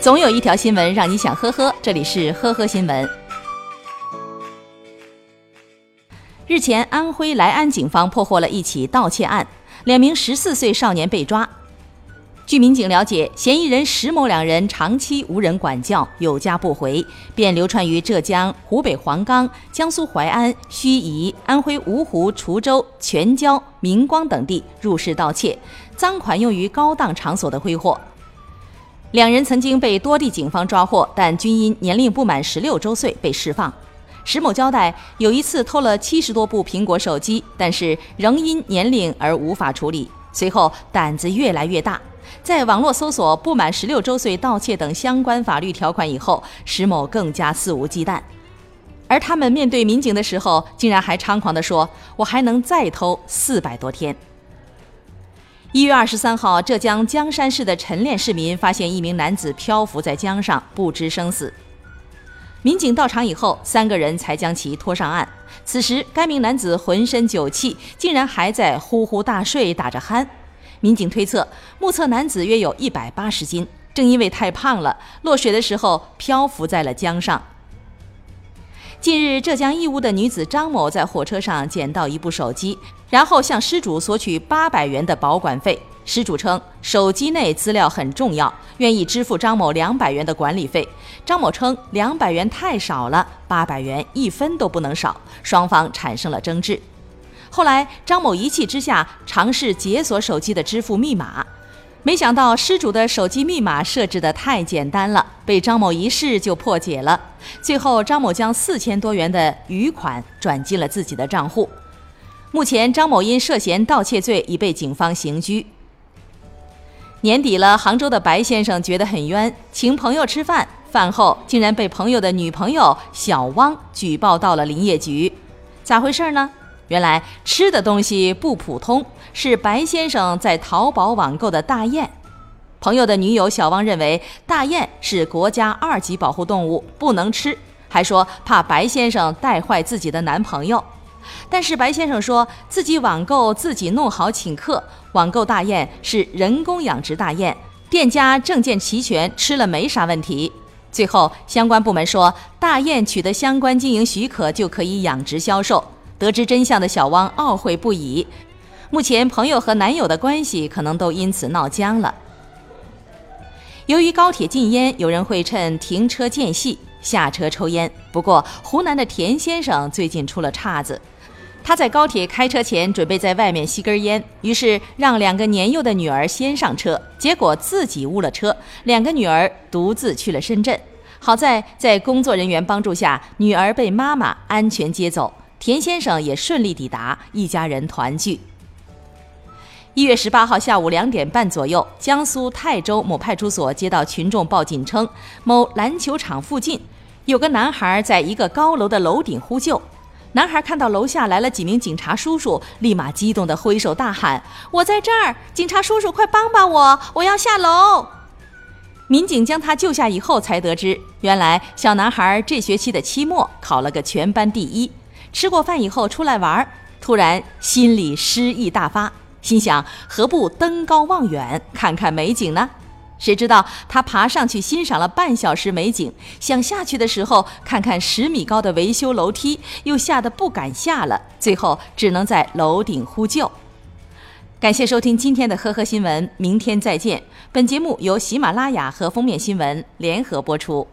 总有一条新闻让你想呵呵，这里是呵呵新闻。日前，安徽来安警方破获了一起盗窃案，两名十四岁少年被抓。据民警了解，嫌疑人石某两人长期无人管教，有家不回，便流窜于浙江、湖北黄冈、江苏淮安、盱眙、安徽芜湖、滁州、全椒、明光等地入室盗窃，赃款用于高档场所的挥霍。两人曾经被多地警方抓获，但均因年龄不满十六周岁被释放。石某交代，有一次偷了七十多部苹果手机，但是仍因年龄而无法处理。随后胆子越来越大。在网络搜索“不满十六周岁盗窃”等相关法律条款以后，石某更加肆无忌惮。而他们面对民警的时候，竟然还猖狂地说：“我还能再偷四百多天。”一月二十三号，浙江江山市的晨练市民发现一名男子漂浮在江上，不知生死。民警到场以后，三个人才将其拖上岸。此时，该名男子浑身酒气，竟然还在呼呼大睡，打着鼾。民警推测，目测男子约有一百八十斤，正因为太胖了，落水的时候漂浮在了江上。近日，浙江义乌的女子张某在火车上捡到一部手机，然后向失主索取八百元的保管费。失主称，手机内资料很重要，愿意支付张某两百元的管理费。张某称，两百元太少了，八百元一分都不能少。双方产生了争执。后来，张某一气之下尝试解锁手机的支付密码，没想到失主的手机密码设置的太简单了，被张某一试就破解了。最后，张某将四千多元的余款转进了自己的账户。目前，张某因涉嫌盗窃罪已被警方刑拘。年底了，杭州的白先生觉得很冤，请朋友吃饭，饭后竟然被朋友的女朋友小汪举报到了林业局，咋回事呢？原来吃的东西不普通，是白先生在淘宝网购的大雁。朋友的女友小汪认为大雁是国家二级保护动物，不能吃，还说怕白先生带坏自己的男朋友。但是白先生说自己网购自己弄好请客，网购大雁是人工养殖大雁，店家证件齐全，吃了没啥问题。最后相关部门说大雁取得相关经营许可就可以养殖销售。得知真相的小汪懊悔不已，目前朋友和男友的关系可能都因此闹僵了。由于高铁禁烟，有人会趁停车间隙下车抽烟。不过，湖南的田先生最近出了岔子，他在高铁开车前准备在外面吸根烟，于是让两个年幼的女儿先上车，结果自己误了车，两个女儿独自去了深圳。好在在工作人员帮助下，女儿被妈妈安全接走。田先生也顺利抵达，一家人团聚。一月十八号下午两点半左右，江苏泰州某派出所接到群众报警称，某篮球场附近有个男孩在一个高楼的楼顶呼救。男孩看到楼下来了几名警察叔叔，立马激动地挥手大喊：“我在这儿！警察叔叔，快帮帮我！我要下楼！”民警将他救下以后，才得知原来小男孩这学期的期末考了个全班第一。吃过饭以后出来玩，突然心里诗意大发，心想何不登高望远，看看美景呢？谁知道他爬上去欣赏了半小时美景，想下去的时候看看十米高的维修楼梯，又吓得不敢下了，最后只能在楼顶呼救。感谢收听今天的呵呵新闻，明天再见。本节目由喜马拉雅和封面新闻联合播出。